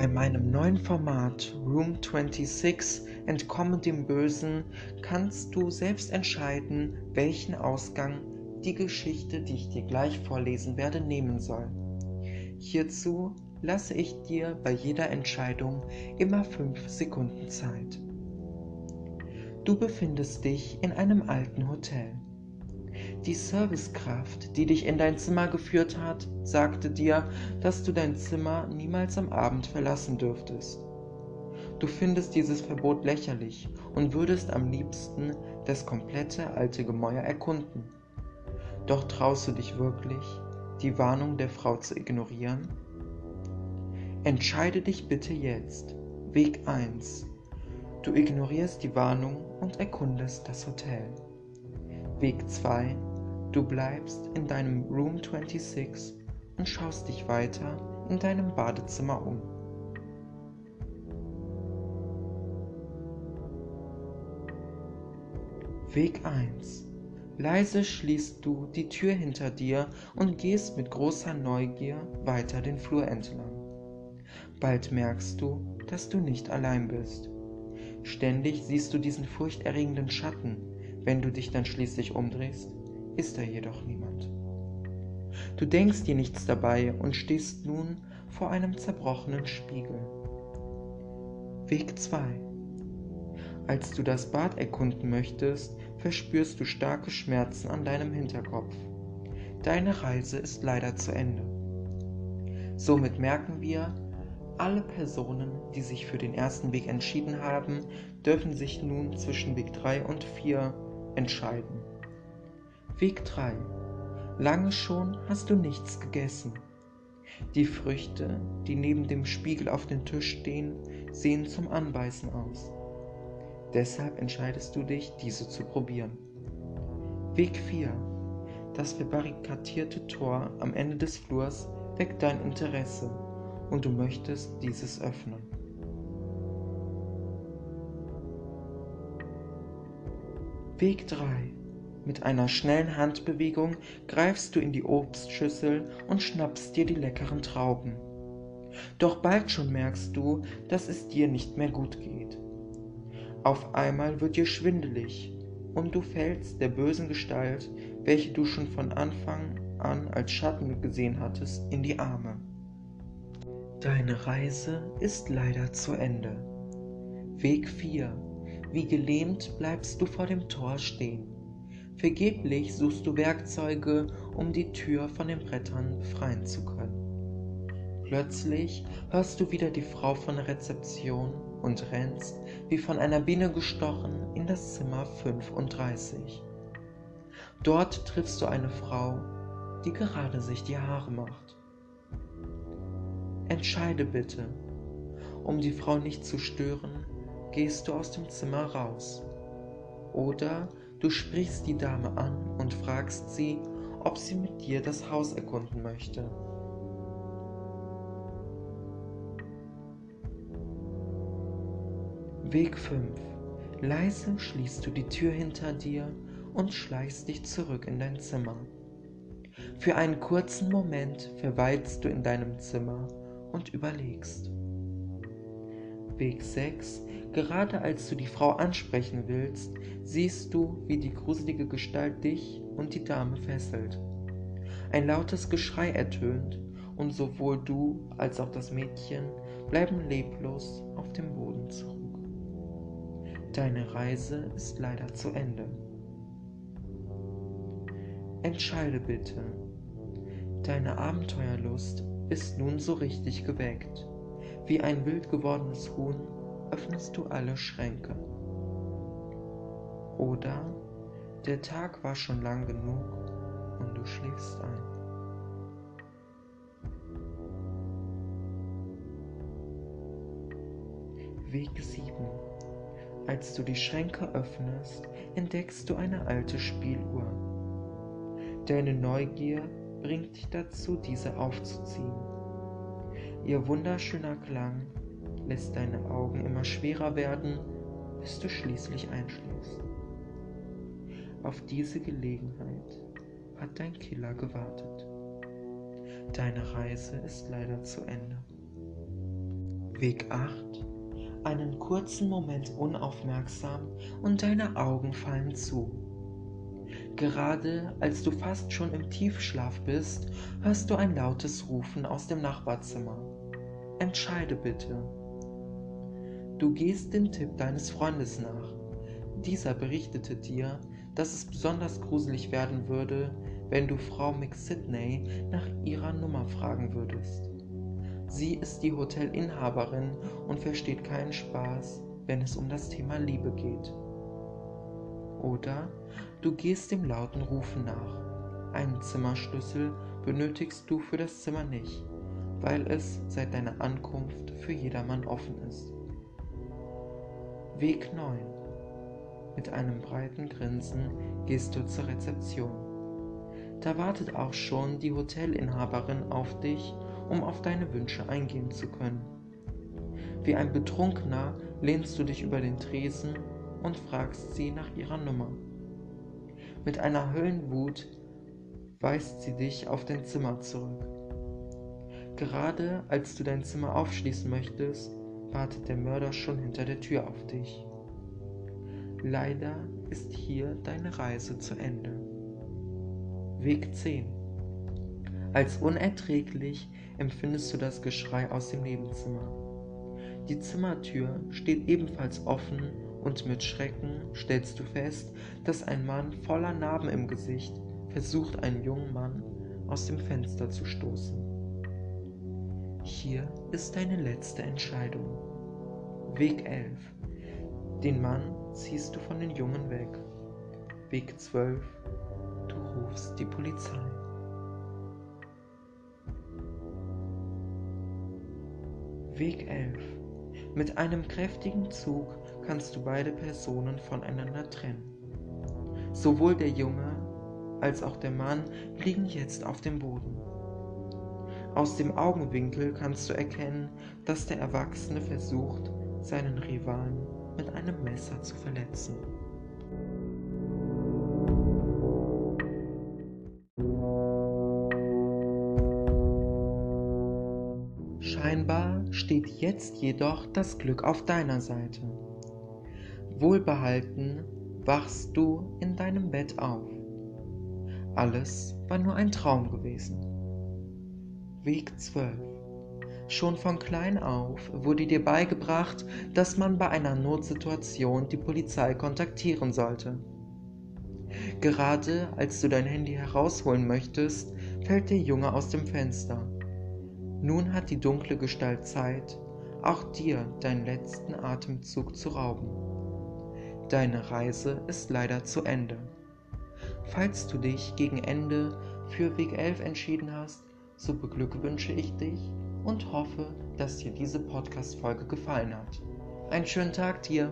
Bei meinem neuen Format Room 26 Entkomme dem Bösen kannst du selbst entscheiden, welchen Ausgang die Geschichte, die ich dir gleich vorlesen werde, nehmen soll. Hierzu lasse ich dir bei jeder Entscheidung immer 5 Sekunden Zeit. Du befindest dich in einem alten Hotel. Die Servicekraft, die dich in dein Zimmer geführt hat, sagte dir, dass du dein Zimmer niemals am Abend verlassen dürftest. Du findest dieses Verbot lächerlich und würdest am liebsten das komplette alte Gemäuer erkunden. Doch traust du dich wirklich, die Warnung der Frau zu ignorieren? Entscheide dich bitte jetzt. Weg 1. Du ignorierst die Warnung und erkundest das Hotel. Weg 2. Du bleibst in deinem Room 26 und schaust dich weiter in deinem Badezimmer um. Weg 1. Leise schließt du die Tür hinter dir und gehst mit großer Neugier weiter den Flur entlang. Bald merkst du, dass du nicht allein bist. Ständig siehst du diesen furchterregenden Schatten. Wenn du dich dann schließlich umdrehst, ist da jedoch niemand. Du denkst dir nichts dabei und stehst nun vor einem zerbrochenen Spiegel. Weg 2. Als du das Bad erkunden möchtest, verspürst du starke Schmerzen an deinem Hinterkopf. Deine Reise ist leider zu Ende. Somit merken wir, alle Personen, die sich für den ersten Weg entschieden haben, dürfen sich nun zwischen Weg 3 und 4 entscheiden. Weg 3. Lange schon hast du nichts gegessen. Die Früchte, die neben dem Spiegel auf dem Tisch stehen, sehen zum Anbeißen aus. Deshalb entscheidest du dich, diese zu probieren. Weg 4. Das verbarrikadierte Tor am Ende des Flurs weckt dein Interesse und du möchtest dieses öffnen. Weg 3. Mit einer schnellen Handbewegung greifst du in die Obstschüssel und schnappst dir die leckeren Trauben. Doch bald schon merkst du, dass es dir nicht mehr gut geht. Auf einmal wird dir schwindelig und du fällst der bösen Gestalt, welche du schon von Anfang an als Schatten gesehen hattest, in die Arme. Deine Reise ist leider zu Ende. Weg 4. Wie gelähmt bleibst du vor dem Tor stehen. Vergeblich suchst du Werkzeuge, um die Tür von den Brettern befreien zu können. Plötzlich hörst du wieder die Frau von der Rezeption und rennst, wie von einer Biene gestochen, in das Zimmer 35. Dort triffst du eine Frau, die gerade sich die Haare macht. Entscheide bitte. Um die Frau nicht zu stören, gehst du aus dem Zimmer raus. Oder du sprichst die Dame an und fragst sie, ob sie mit dir das Haus erkunden möchte. Weg 5. Leise schließt du die Tür hinter dir und schleichst dich zurück in dein Zimmer. Für einen kurzen Moment verweilst du in deinem Zimmer und überlegst. Weg 6. Gerade als du die Frau ansprechen willst, siehst du, wie die gruselige Gestalt dich und die Dame fesselt. Ein lautes Geschrei ertönt und sowohl du als auch das Mädchen bleiben leblos auf dem Boden zurück. Deine Reise ist leider zu Ende. Entscheide bitte. Deine Abenteuerlust ist nun so richtig geweckt. Wie ein wild gewordenes Huhn öffnest du alle Schränke. Oder der Tag war schon lang genug und du schläfst ein. Weg 7 als du die Schränke öffnest, entdeckst du eine alte Spieluhr. Deine Neugier bringt dich dazu, diese aufzuziehen. Ihr wunderschöner Klang lässt deine Augen immer schwerer werden, bis du schließlich einschläfst. Auf diese Gelegenheit hat dein Killer gewartet. Deine Reise ist leider zu Ende. Weg 8. Einen kurzen Moment unaufmerksam und deine Augen fallen zu. Gerade als du fast schon im Tiefschlaf bist, hörst du ein lautes Rufen aus dem Nachbarzimmer. Entscheide bitte. Du gehst dem Tipp deines Freundes nach. Dieser berichtete dir, dass es besonders gruselig werden würde, wenn du Frau McSidney nach ihrer Nummer fragen würdest. Sie ist die Hotelinhaberin und versteht keinen Spaß, wenn es um das Thema Liebe geht. Oder du gehst dem lauten Rufen nach. Einen Zimmerschlüssel benötigst du für das Zimmer nicht, weil es seit deiner Ankunft für jedermann offen ist. Weg 9. Mit einem breiten Grinsen gehst du zur Rezeption. Da wartet auch schon die Hotelinhaberin auf dich, um auf deine Wünsche eingehen zu können. Wie ein Betrunkener lehnst du dich über den Tresen und fragst sie nach ihrer Nummer. Mit einer Höllenwut weist sie dich auf dein Zimmer zurück. Gerade als du dein Zimmer aufschließen möchtest, wartet der Mörder schon hinter der Tür auf dich. Leider ist hier deine Reise zu Ende. Weg 10. Als unerträglich empfindest du das Geschrei aus dem Nebenzimmer. Die Zimmertür steht ebenfalls offen und mit Schrecken stellst du fest, dass ein Mann voller Narben im Gesicht versucht, einen jungen Mann aus dem Fenster zu stoßen. Hier ist deine letzte Entscheidung. Weg 11. Den Mann ziehst du von den Jungen weg. Weg 12. Du rufst die Polizei. Weg 11. Mit einem kräftigen Zug kannst du beide Personen voneinander trennen. Sowohl der Junge als auch der Mann liegen jetzt auf dem Boden. Aus dem Augenwinkel kannst du erkennen, dass der Erwachsene versucht, seinen Rivalen mit einem Messer zu verletzen. Scheinbar steht jetzt jedoch das Glück auf deiner Seite. Wohlbehalten wachst du in deinem Bett auf. Alles war nur ein Traum gewesen. Weg 12. Schon von klein auf wurde dir beigebracht, dass man bei einer Notsituation die Polizei kontaktieren sollte. Gerade als du dein Handy herausholen möchtest, fällt der Junge aus dem Fenster. Nun hat die dunkle Gestalt Zeit, auch dir deinen letzten Atemzug zu rauben. Deine Reise ist leider zu Ende. Falls du dich gegen Ende für Weg 11 entschieden hast, so beglückwünsche ich dich und hoffe, dass dir diese Podcast-Folge gefallen hat. Einen schönen Tag dir!